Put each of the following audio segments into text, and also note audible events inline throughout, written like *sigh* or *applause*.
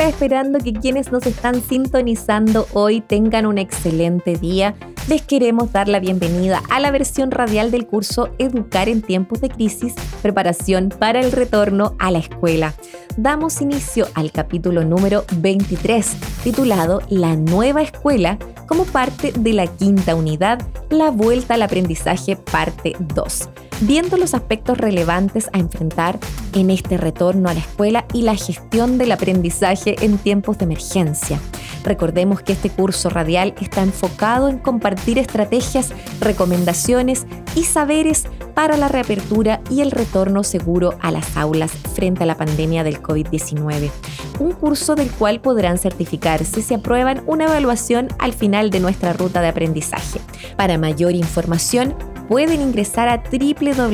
Esperando que quienes nos están sintonizando hoy tengan un excelente día. Les queremos dar la bienvenida a la versión radial del curso Educar en tiempos de crisis, preparación para el retorno a la escuela. Damos inicio al capítulo número 23, titulado La nueva escuela, como parte de la quinta unidad, La vuelta al aprendizaje, parte 2 viendo los aspectos relevantes a enfrentar en este retorno a la escuela y la gestión del aprendizaje en tiempos de emergencia. Recordemos que este curso radial está enfocado en compartir estrategias, recomendaciones y saberes para la reapertura y el retorno seguro a las aulas frente a la pandemia del COVID-19. Un curso del cual podrán certificarse si aprueban una evaluación al final de nuestra ruta de aprendizaje. Para mayor información, pueden ingresar a www.uar.cl,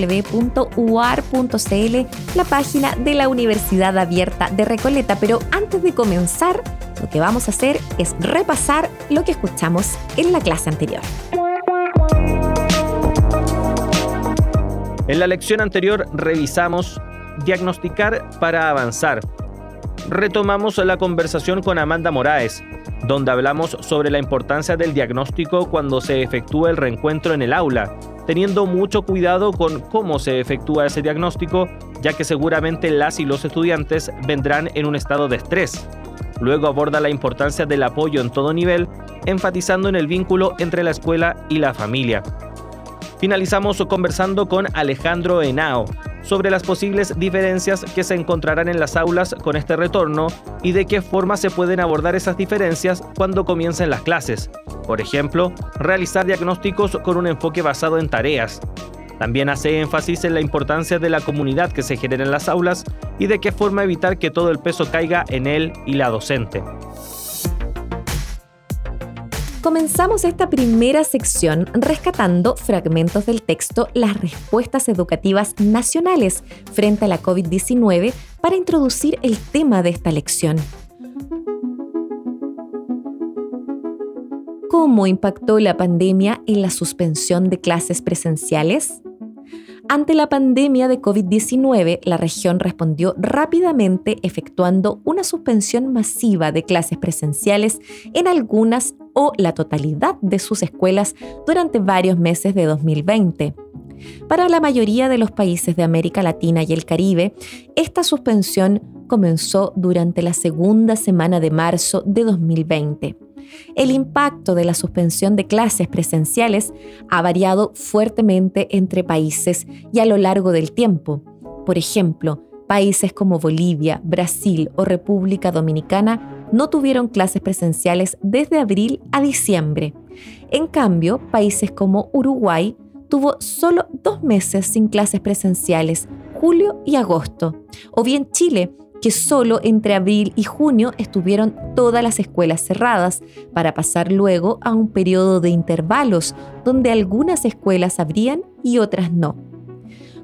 la página de la Universidad Abierta de Recoleta. Pero antes de comenzar, lo que vamos a hacer es repasar lo que escuchamos en la clase anterior. En la lección anterior revisamos diagnosticar para avanzar. Retomamos la conversación con Amanda Moraes, donde hablamos sobre la importancia del diagnóstico cuando se efectúa el reencuentro en el aula teniendo mucho cuidado con cómo se efectúa ese diagnóstico, ya que seguramente las y los estudiantes vendrán en un estado de estrés. Luego aborda la importancia del apoyo en todo nivel, enfatizando en el vínculo entre la escuela y la familia. Finalizamos conversando con Alejandro Henao sobre las posibles diferencias que se encontrarán en las aulas con este retorno y de qué forma se pueden abordar esas diferencias cuando comiencen las clases. Por ejemplo, realizar diagnósticos con un enfoque basado en tareas. También hace énfasis en la importancia de la comunidad que se genera en las aulas y de qué forma evitar que todo el peso caiga en él y la docente. Comenzamos esta primera sección rescatando fragmentos del texto Las respuestas educativas nacionales frente a la COVID-19 para introducir el tema de esta lección. ¿Cómo impactó la pandemia en la suspensión de clases presenciales? Ante la pandemia de COVID-19, la región respondió rápidamente efectuando una suspensión masiva de clases presenciales en algunas o la totalidad de sus escuelas durante varios meses de 2020. Para la mayoría de los países de América Latina y el Caribe, esta suspensión comenzó durante la segunda semana de marzo de 2020 el impacto de la suspensión de clases presenciales ha variado fuertemente entre países y a lo largo del tiempo. Por ejemplo, países como Bolivia, Brasil o República Dominicana no tuvieron clases presenciales desde abril a diciembre. En cambio, países como Uruguay tuvo solo dos meses sin clases presenciales, julio y agosto. O bien Chile, que solo entre abril y junio estuvieron todas las escuelas cerradas, para pasar luego a un periodo de intervalos, donde algunas escuelas abrían y otras no.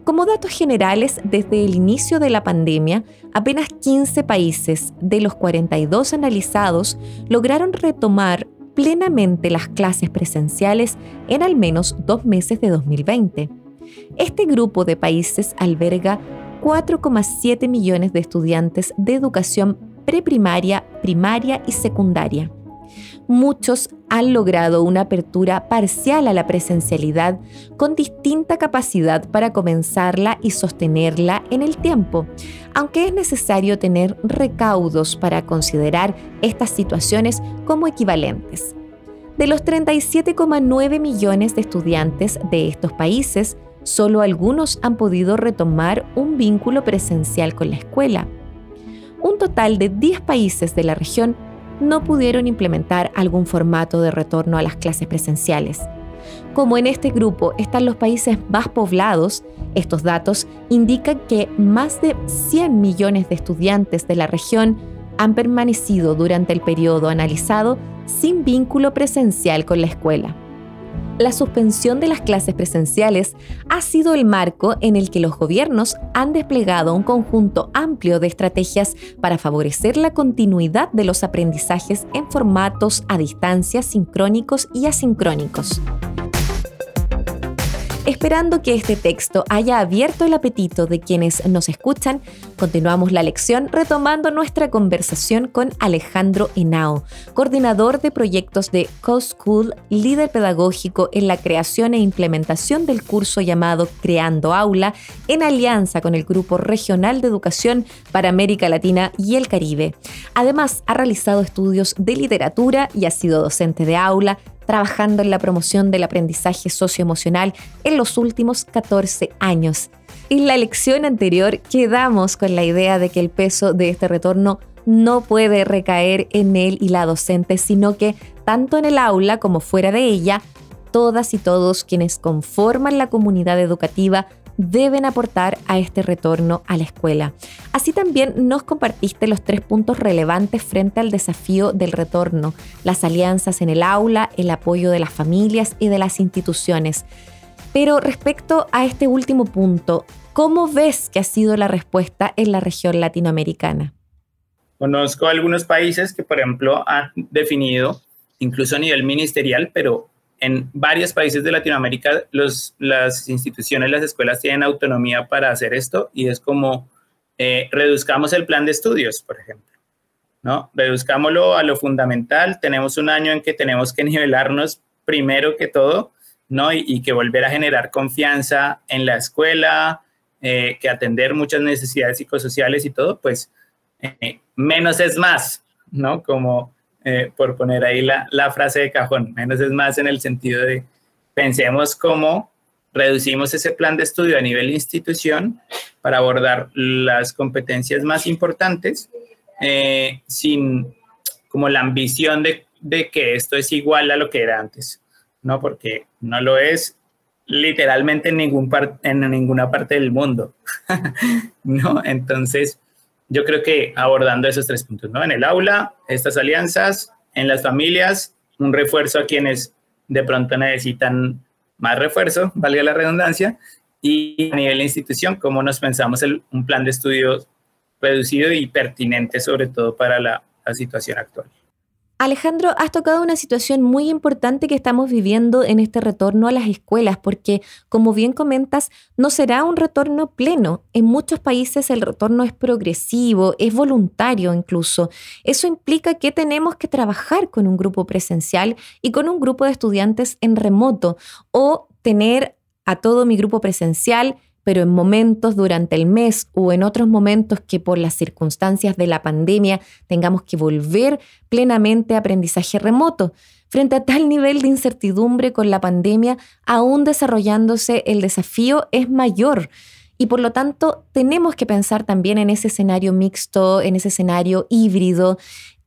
Como datos generales, desde el inicio de la pandemia, apenas 15 países de los 42 analizados lograron retomar plenamente las clases presenciales en al menos dos meses de 2020. Este grupo de países alberga 4,7 millones de estudiantes de educación preprimaria, primaria y secundaria. Muchos han logrado una apertura parcial a la presencialidad con distinta capacidad para comenzarla y sostenerla en el tiempo, aunque es necesario tener recaudos para considerar estas situaciones como equivalentes. De los 37,9 millones de estudiantes de estos países, solo algunos han podido retomar un vínculo presencial con la escuela. Un total de 10 países de la región no pudieron implementar algún formato de retorno a las clases presenciales. Como en este grupo están los países más poblados, estos datos indican que más de 100 millones de estudiantes de la región han permanecido durante el periodo analizado sin vínculo presencial con la escuela la suspensión de las clases presenciales ha sido el marco en el que los gobiernos han desplegado un conjunto amplio de estrategias para favorecer la continuidad de los aprendizajes en formatos a distancia sincrónicos y asincrónicos. Esperando que este texto haya abierto el apetito de quienes nos escuchan, continuamos la lección retomando nuestra conversación con Alejandro Henao, coordinador de proyectos de Co-School, líder pedagógico en la creación e implementación del curso llamado Creando Aula, en alianza con el Grupo Regional de Educación para América Latina y el Caribe. Además, ha realizado estudios de literatura y ha sido docente de aula, trabajando en la promoción del aprendizaje socioemocional en los últimos 14 años. En la lección anterior quedamos con la idea de que el peso de este retorno no puede recaer en él y la docente, sino que tanto en el aula como fuera de ella, todas y todos quienes conforman la comunidad educativa deben aportar a este retorno a la escuela. Así también nos compartiste los tres puntos relevantes frente al desafío del retorno, las alianzas en el aula, el apoyo de las familias y de las instituciones. Pero respecto a este último punto, ¿cómo ves que ha sido la respuesta en la región latinoamericana? Conozco algunos países que, por ejemplo, han definido, incluso a nivel ministerial, pero en varios países de Latinoamérica los, las instituciones, las escuelas tienen autonomía para hacer esto y es como eh, reduzcamos el plan de estudios, por ejemplo. ¿no? Reduzcámoslo a lo fundamental. Tenemos un año en que tenemos que nivelarnos primero que todo, ¿no? Y, que volver a generar confianza en la escuela, eh, que atender muchas necesidades psicosociales y todo, pues eh, menos es más, ¿no? Como eh, por poner ahí la, la, frase de cajón, menos es más en el sentido de pensemos cómo reducimos ese plan de estudio a nivel institución para abordar las competencias más importantes eh, sin como la ambición de, de, que esto es igual a lo que era antes, ¿no? Porque no lo es literalmente en, ningún en ninguna parte del mundo, *laughs* ¿no? Entonces, yo creo que abordando esos tres puntos, ¿no? En el aula, estas alianzas, en las familias, un refuerzo a quienes de pronto necesitan más refuerzo, valga la redundancia, y a nivel de institución, cómo nos pensamos un plan de estudio reducido y pertinente, sobre todo para la situación actual. Alejandro, has tocado una situación muy importante que estamos viviendo en este retorno a las escuelas, porque, como bien comentas, no será un retorno pleno. En muchos países el retorno es progresivo, es voluntario incluso. Eso implica que tenemos que trabajar con un grupo presencial y con un grupo de estudiantes en remoto, o tener a todo mi grupo presencial pero en momentos durante el mes o en otros momentos que por las circunstancias de la pandemia tengamos que volver plenamente a aprendizaje remoto. Frente a tal nivel de incertidumbre con la pandemia, aún desarrollándose el desafío es mayor. Y por lo tanto, tenemos que pensar también en ese escenario mixto, en ese escenario híbrido,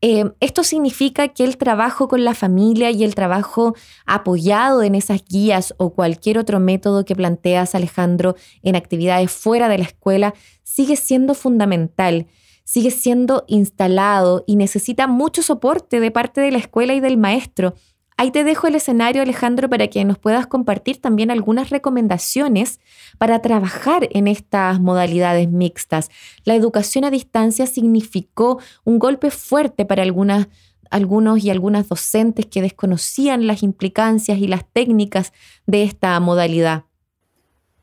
eh, esto significa que el trabajo con la familia y el trabajo apoyado en esas guías o cualquier otro método que planteas, Alejandro, en actividades fuera de la escuela, sigue siendo fundamental, sigue siendo instalado y necesita mucho soporte de parte de la escuela y del maestro. Ahí te dejo el escenario, Alejandro, para que nos puedas compartir también algunas recomendaciones para trabajar en estas modalidades mixtas. La educación a distancia significó un golpe fuerte para algunas, algunos y algunas docentes que desconocían las implicancias y las técnicas de esta modalidad.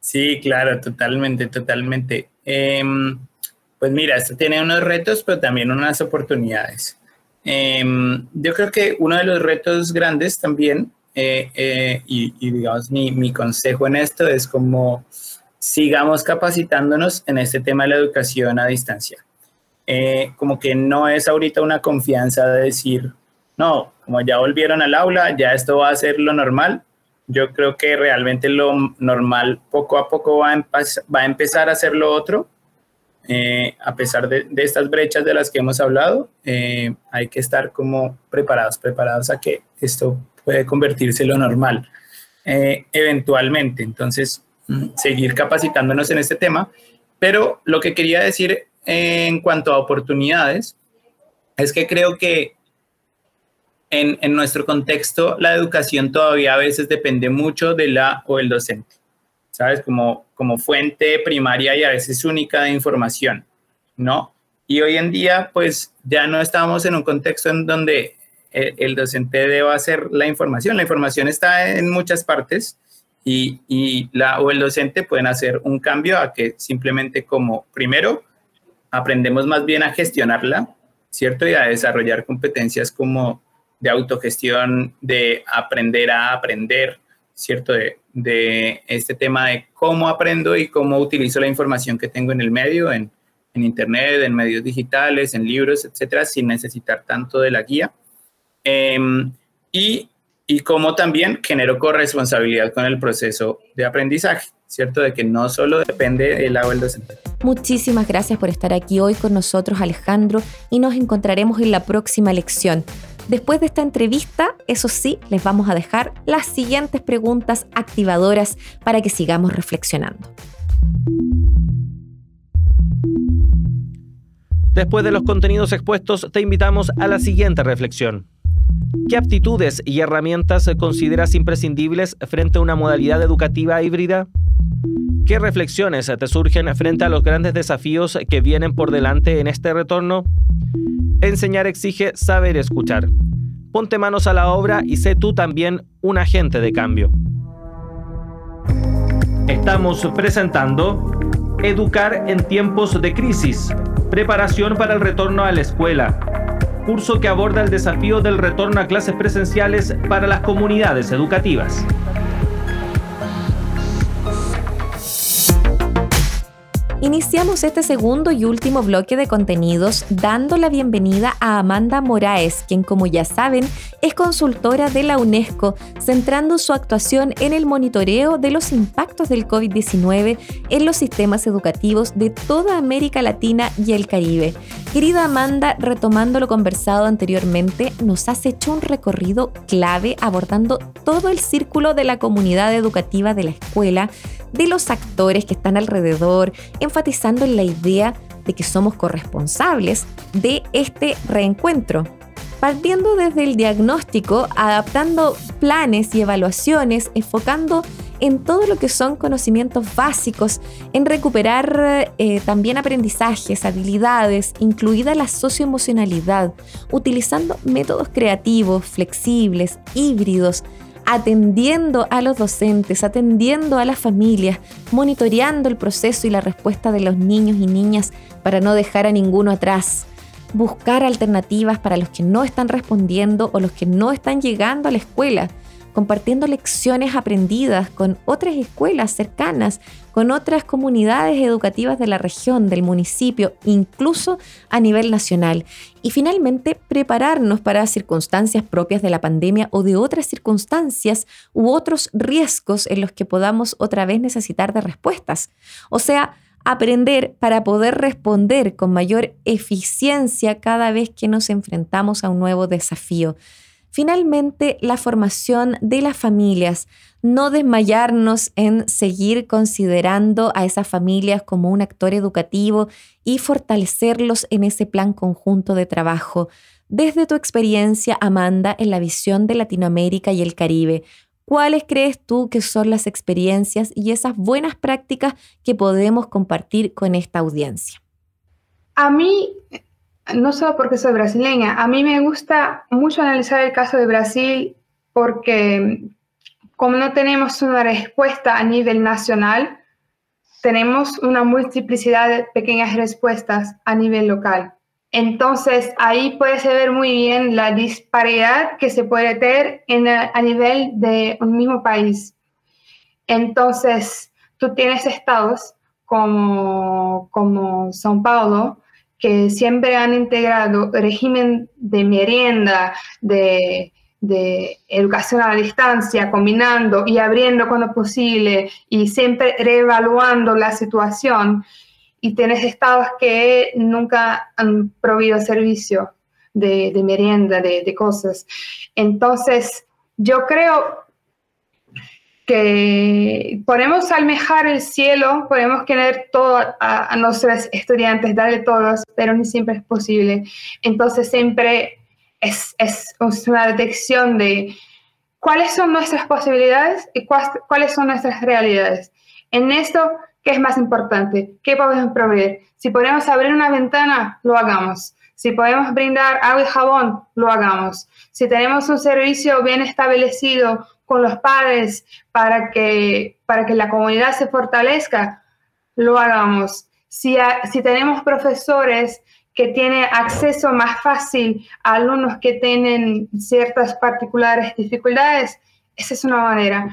Sí, claro, totalmente, totalmente. Em, pues mira, esto tiene unos retos, pero también unas oportunidades. Em, yo creo que uno de los retos grandes también, eh, eh, y, digamos mi, mi, consejo en esto es como sigamos capacitándonos en este tema de la educación a distancia. Eh, como que no es ahorita una confianza de decir, no, como ya volvieron al aula, ya esto va a ser lo normal. Yo creo que realmente lo normal poco a poco va a, va a empezar a ser lo otro eh, a pesar de, estas brechas de las que hemos hablado, eh, hay que estar como preparados, preparados a que esto puede convertirse en lo normal. eh, eventualmente. Entonces, mm, seguir capacitándonos en este tema. Pero lo que quería decir en cuanto a oportunidades es que creo que en, en, nuestro contexto la educación todavía a veces depende mucho de la o el docente, ¿sabes? Como, como fuente primaria y a veces única de información, ¿no? Y hoy en día, pues ya no estamos en un contexto en donde el, el docente deba hacer la información. La información está en muchas partes y, y, la o el docente pueden hacer un cambio a que simplemente como primero aprendemos más bien a gestionarla, ¿cierto? Y a desarrollar competencias como de autogestión, de aprender a aprender, ¿cierto? De, de este tema de cómo aprendo y cómo utilizo la información que tengo en el medio, en, en Internet, en medios digitales, en libros, etcétera, sin necesitar tanto de la guía. Eh, y, y cómo también genero corresponsabilidad con el proceso de aprendizaje, ¿cierto? De que no solo depende del lado del docente. Muchísimas gracias por estar aquí hoy con nosotros, Alejandro, y nos encontraremos en la próxima lección. Después de esta entrevista, eso sí, les vamos a dejar las siguientes preguntas activadoras para que sigamos reflexionando. Después de los contenidos expuestos, te invitamos a la siguiente reflexión. ¿Qué aptitudes y herramientas consideras imprescindibles frente a una modalidad educativa híbrida? ¿Qué reflexiones te surgen frente a los grandes desafíos que vienen por delante en este retorno? Enseñar exige saber escuchar. Ponte manos a la obra y sé tú también un agente de cambio. Estamos presentando Educar en tiempos de crisis. Preparación para el retorno a la escuela. Curso que aborda el desafío del retorno a clases presenciales para las comunidades educativas. Iniciamos este segundo y último bloque de contenidos dando la bienvenida a Amanda Moraes, quien como ya saben es consultora de la UNESCO, centrando su actuación en el monitoreo de los impactos del COVID-19 en los sistemas educativos de toda América Latina y el Caribe. Querida Amanda, retomando lo conversado anteriormente, nos has hecho un recorrido clave abordando todo el círculo de la comunidad educativa de la escuela, de los actores que están alrededor, enfatizando en la idea de que somos corresponsables de este reencuentro. Partiendo desde el diagnóstico, adaptando planes y evaluaciones, enfocando en todo lo que son conocimientos básicos, en recuperar eh, también aprendizajes, habilidades, incluida la socioemocionalidad, utilizando métodos creativos, flexibles, híbridos, atendiendo a los docentes, atendiendo a las familias, monitoreando el proceso y la respuesta de los niños y niñas para no dejar a ninguno atrás, buscar alternativas para los que no están respondiendo o los que no están llegando a la escuela compartiendo lecciones aprendidas con otras escuelas cercanas, con otras comunidades educativas de la región, del municipio, incluso a nivel nacional. Y finalmente, prepararnos para circunstancias propias de la pandemia o de otras circunstancias u otros riesgos en los que podamos otra vez necesitar de respuestas. O sea, aprender para poder responder con mayor eficiencia cada vez que nos enfrentamos a un nuevo desafío. Finalmente, la formación de las familias, no desmayarnos en seguir considerando a esas familias como un actor educativo y fortalecerlos en ese plan conjunto de trabajo. Desde tu experiencia, Amanda, en la visión de Latinoamérica y el Caribe, ¿cuáles crees tú que son las experiencias y esas buenas prácticas que podemos compartir con esta audiencia? A mí no solo porque soy brasileña, a mí me gusta mucho analizar el caso de Brasil porque como no tenemos una respuesta a nivel nacional, tenemos una multiplicidad de pequeñas respuestas a nivel local. Entonces, ahí puede ver muy bien la disparidad que se puede tener en a nivel de un mismo país. Entonces, tú tienes estados como, como São Paulo, que siempre han integrado régimen de merienda, de, educación a la distancia, combinando y abriendo cuando posible y siempre reevaluando la situación. Y tienes estados que nunca han prohibido servicio de, merienda, de, de, cosas. Entonces, yo creo que podemos almejar el cielo, podemos tener todo a, a, nuestros estudiantes, darle todos, pero no siempre es posible. Entonces siempre es, es una detección de cuáles son nuestras posibilidades y cuáles son nuestras realidades. En esto, ¿qué es más importante? ¿Qué podemos proveer? Si podemos abrir una ventana, lo hagamos. Si podemos brindar agua y jabón, lo hagamos. Si tenemos un servicio bien establecido con los padres para que, para que la comunidad se fortalezca, lo hagamos. Si, si tenemos profesores que tienen acceso más fácil a alumnos que tienen ciertas particulares dificultades, esa es una manera.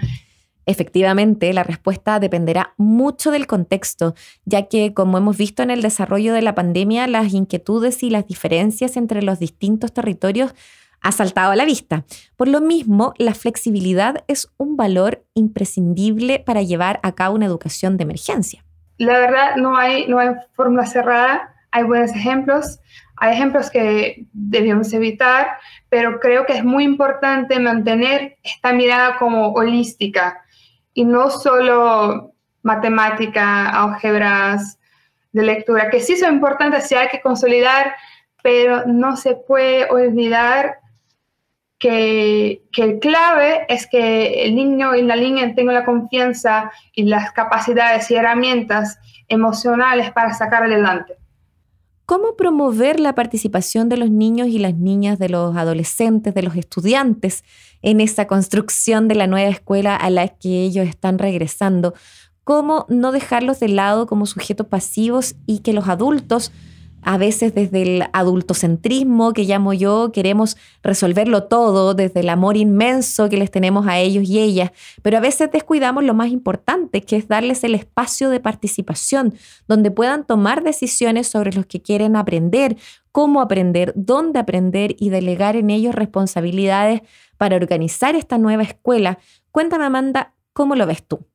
Efectivamente, la respuesta dependerá mucho del contexto, ya que, como hemos visto en el desarrollo de la pandemia, las inquietudes y las diferencias entre los distintos territorios ha saltado a la vista. Por lo mismo, la flexibilidad es un valor imprescindible para llevar a cabo una educación de emergencia. La verdad, no hay, no hay fórmula cerrada, hay buenos ejemplos, hay ejemplos que debemos evitar, pero creo que es muy importante mantener esta mirada como holística y no solo matemática, álgebras de lectura, que sí son importantes, sí hay que consolidar, pero no se puede olvidar que, que, el clave es que el niño y la niña tengan la confianza y las capacidades y herramientas emocionales para sacar adelante. ¿Cómo promover la participación de los niños y las niñas, de los adolescentes, de los estudiantes en esa construcción de la nueva escuela a la que ellos están regresando? ¿Cómo no dejarlos de lado como sujetos pasivos y que los adultos a veces desde el adultocentrismo que llamo yo, queremos resolverlo todo, desde el amor inmenso que les tenemos a ellos y ellas, pero a veces descuidamos lo más importante, que es darles el espacio de participación, donde puedan tomar decisiones sobre los que quieren aprender, cómo aprender, dónde aprender y delegar en ellos responsabilidades para organizar esta nueva escuela. Cuéntame, Amanda, ¿cómo lo ves tú?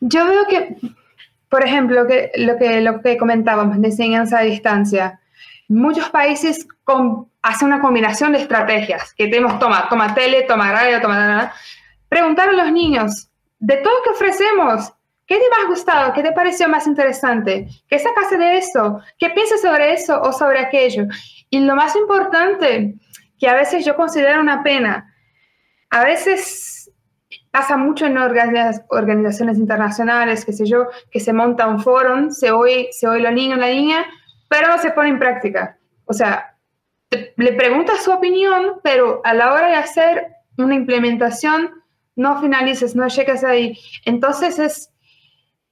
Yo veo que por ejemplo, que, lo, que, lo que comentábamos de enseñanza a distancia. Muchos países hacen una combinación de estrategias, que tenemos, toma, toma tele, toma radio, toma... Preguntar a los niños, de todo lo que ofrecemos, ¿qué te más gustado? ¿Qué te pareció más interesante? ¿Qué sacaste de eso? ¿Qué piensas sobre eso o sobre aquello? Y lo más importante, que a veces yo considero una pena, a veces pasa mucho en organizaciones internacionales, qué sé yo, que se monta un foro, se oye, se oye la niña, la niña, pero no se pone en práctica. O sea, le preguntas su opinión, pero a la hora de hacer una implementación, no finalices, no llegas ahí. Entonces es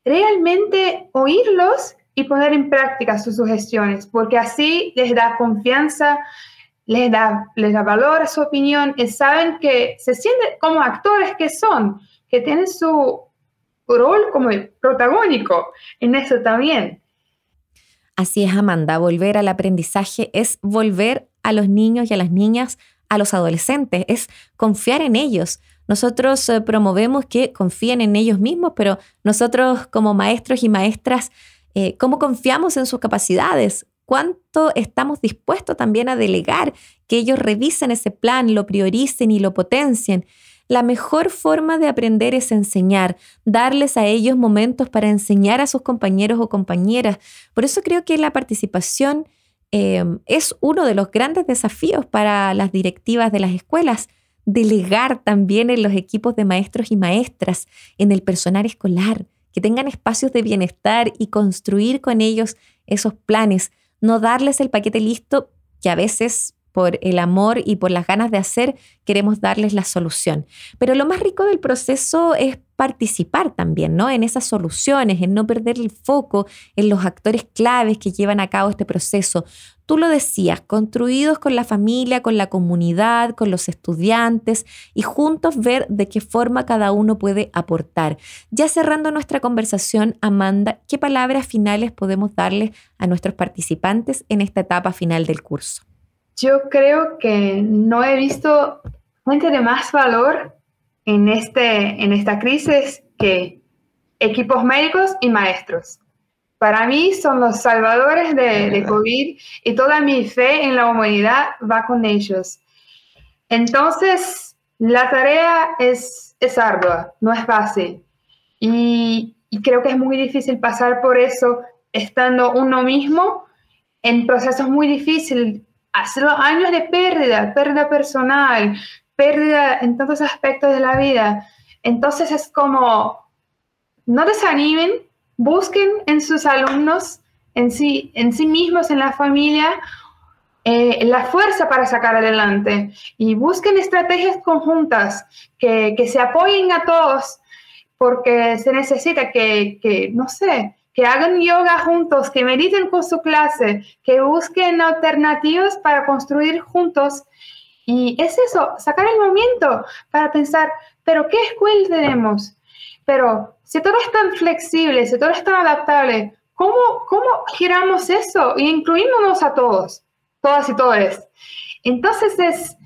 realmente oírlos y poner en práctica sus sugestiones, porque así les da confianza, les da, les da valor a su opinión y saben que se sienten como actores que son, que tienen su rol como protagónico en eso también. Así es, Amanda, volver al aprendizaje es volver a los niños y a las niñas, a los adolescentes, es confiar en ellos. Nosotros eh, promovemos que confíen en ellos mismos, pero nosotros como maestros y maestras, eh, ¿cómo confiamos en sus capacidades? Cuánto estamos dispuestos también a delegar, que ellos revisen ese plan, lo prioricen y lo potencien. La mejor forma de aprender es enseñar, darles a ellos momentos para enseñar a sus compañeros o compañeras. Por eso creo que la participación eh, es uno de los grandes desafíos para las directivas de las escuelas. Delegar también en los equipos de maestros y maestras, en el personal escolar, que tengan espacios de bienestar y construir con ellos esos planes no darles el paquete listo que a veces por el amor y por las ganas de hacer, queremos darles la solución. Pero lo más rico del proceso es participar también, ¿no? En esas soluciones, en no perder el foco en los actores claves que llevan a cabo este proceso. Tú lo decías, construidos con la familia, con la comunidad, con los estudiantes y juntos ver de qué forma cada uno puede aportar. Ya cerrando nuestra conversación, Amanda, ¿qué palabras finales podemos darles a nuestros participantes en esta etapa final del curso? Yo creo que no he visto gente de más valor en, este, en esta crisis que equipos médicos y maestros. Para mí son los salvadores de, de COVID y toda mi fe en la humanidad va con ellos. Entonces, la tarea es, es ardua, no es fácil. Y, y creo que es muy difícil pasar por eso estando uno mismo en procesos muy difíciles, hacer años de pérdida, pérdida personal, pérdida en todos aspectos de la vida. Entonces es como, no desanimen, busquen en sus alumnos, en sí, en sí mismos, en la familia, eh, la fuerza para sacar adelante y busquen estrategias conjuntas que, que se apoyen a todos porque se necesita que, que, no sé, que hagan yoga juntos, que mediten con su clase, que busquen alternativas para construir juntos. Y es eso, sacar el momento para pensar, pero ¿qué escuela tenemos? Pero si todo es tan flexible, si todo es tan adaptable, ¿cómo, cómo giramos eso y incluimos a todos, todas y todos? Entonces es,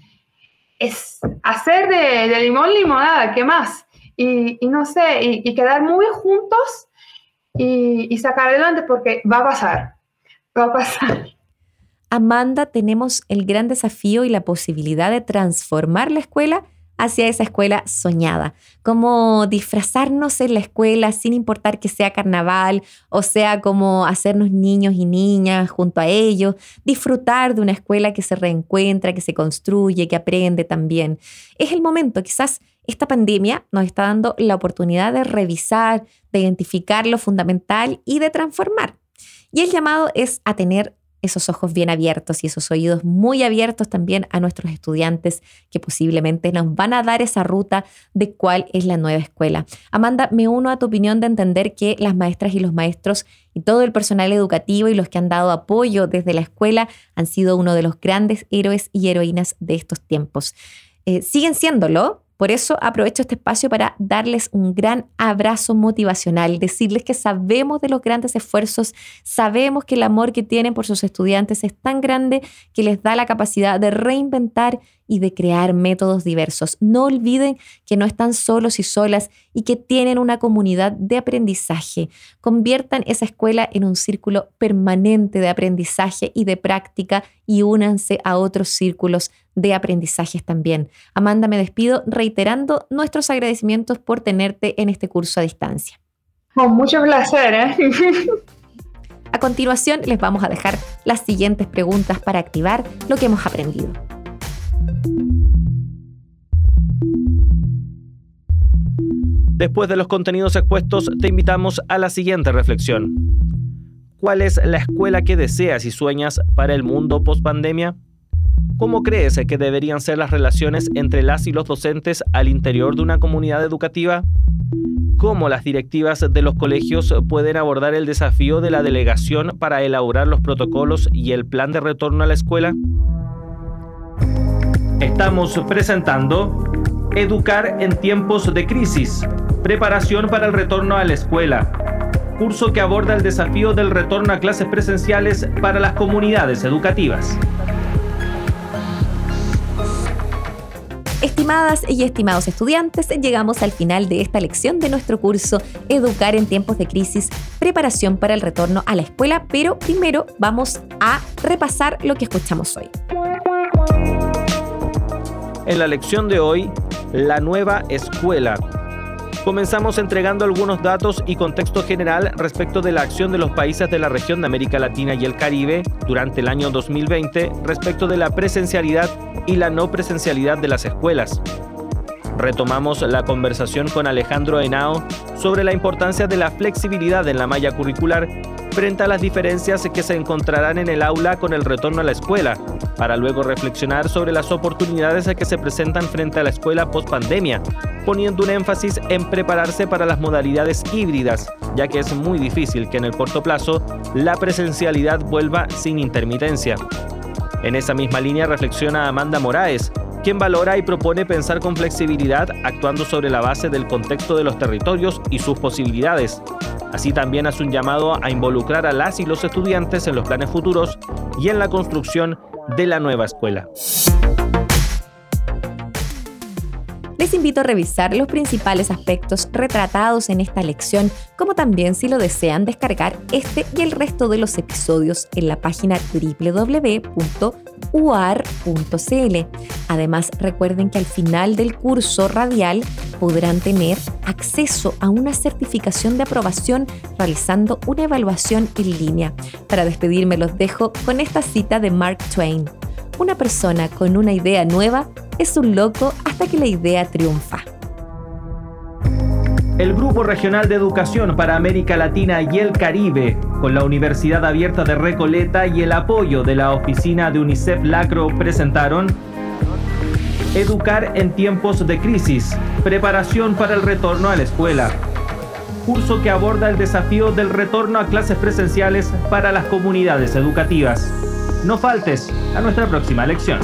es hacer de, limón limonada, ¿qué más? Y, no sé, y quedar muy juntos y, sacar adelante porque va a pasar, va a pasar. Amanda, tenemos el gran desafío y la posibilidad de transformar la escuela hacia esa escuela soñada, como disfrazarnos en la escuela sin importar que sea carnaval, o sea, como hacernos niños y niñas junto a ellos, disfrutar de una escuela que se reencuentra, que se construye, que aprende también. Es el momento, quizás esta pandemia nos está dando la oportunidad de revisar, de identificar lo fundamental y de transformar. Y el llamado es a tener esos ojos bien abiertos y esos oídos muy abiertos también a nuestros estudiantes que posiblemente nos van a dar esa ruta de cuál es la nueva escuela. Amanda, me uno a tu opinión de entender que las maestras y los maestros y todo el personal educativo y los que han dado apoyo desde la escuela han sido uno de los grandes héroes y heroínas de estos tiempos. Eh, siguen siéndolo, por eso aprovecho este espacio para darles un gran abrazo motivacional, decirles que sabemos de los grandes esfuerzos, sabemos que el amor que tienen por sus estudiantes es tan grande que les da la capacidad de reinventar y de crear métodos diversos. No olviden que no están solos y solas y que tienen una comunidad de aprendizaje. Conviertan esa escuela en un círculo permanente de aprendizaje y de práctica y únanse a otros círculos de aprendizajes también. Amanda, me despido reiterando nuestros agradecimientos por tenerte en este curso a distancia. Con mucho placer. ¿eh? *laughs* A continuación les vamos a dejar las siguientes preguntas para activar lo que hemos aprendido. Después de los contenidos expuestos, te invitamos a la siguiente reflexión. ¿Cuál es la escuela que deseas y sueñas para el mundo post-pandemia? ¿Cómo crees que deberían ser las relaciones entre las y los docentes al interior de una comunidad educativa? ¿Cómo las directivas de los colegios pueden abordar el desafío de la delegación para elaborar los protocolos y el plan de retorno a la escuela? Estamos presentando Educar en tiempos de crisis, preparación para el retorno a la escuela, curso que aborda el desafío del retorno a clases presenciales para las comunidades educativas. Estimadas y estimados estudiantes, llegamos al final de esta lección de nuestro curso Educar en tiempos de crisis, preparación para el retorno a la escuela, pero primero vamos a repasar lo que escuchamos hoy. En la lección de hoy, la nueva escuela. Comenzamos entregando algunos datos y contexto general respecto de la acción de los países de la región de América Latina y el Caribe durante el año 2020 respecto de la presencialidad y la no presencialidad de las escuelas. Retomamos la conversación con Alejandro Henao sobre la importancia de la flexibilidad en la malla curricular frente a las diferencias que se encontrarán en el aula con el retorno a la escuela, para luego reflexionar sobre las oportunidades que se presentan frente a la escuela post pandemia, poniendo un énfasis en prepararse para las modalidades híbridas, ya que es muy difícil que en el corto plazo la presencialidad vuelva sin intermitencia. En esa misma línea reflexiona Amanda Moraes, quien valora y propone pensar con flexibilidad actuando sobre la base del contexto de los territorios y sus posibilidades. Así también hace un llamado a involucrar a las y los estudiantes en los planes futuros y en la construcción de la nueva escuela. Invito a revisar los principales aspectos retratados en esta lección, como también si lo desean descargar este y el resto de los episodios en la página www uar.cl. Además, recuerden que al final del curso radial podrán tener acceso a una certificación de aprobación realizando una evaluación en línea. Para despedirme los dejo con esta cita de Mark Twain. Una persona con una idea nueva es un loco hasta que la idea triunfa. El Grupo Regional de Educación para América Latina y el Caribe, con la Universidad Abierta de Recoleta y el apoyo de la oficina de UNICEF Lacro, presentaron Educar en tiempos de crisis, preparación para el retorno a la escuela. Curso que aborda el desafío del retorno a clases presenciales para las comunidades educativas. No faltes a nuestra próxima lección.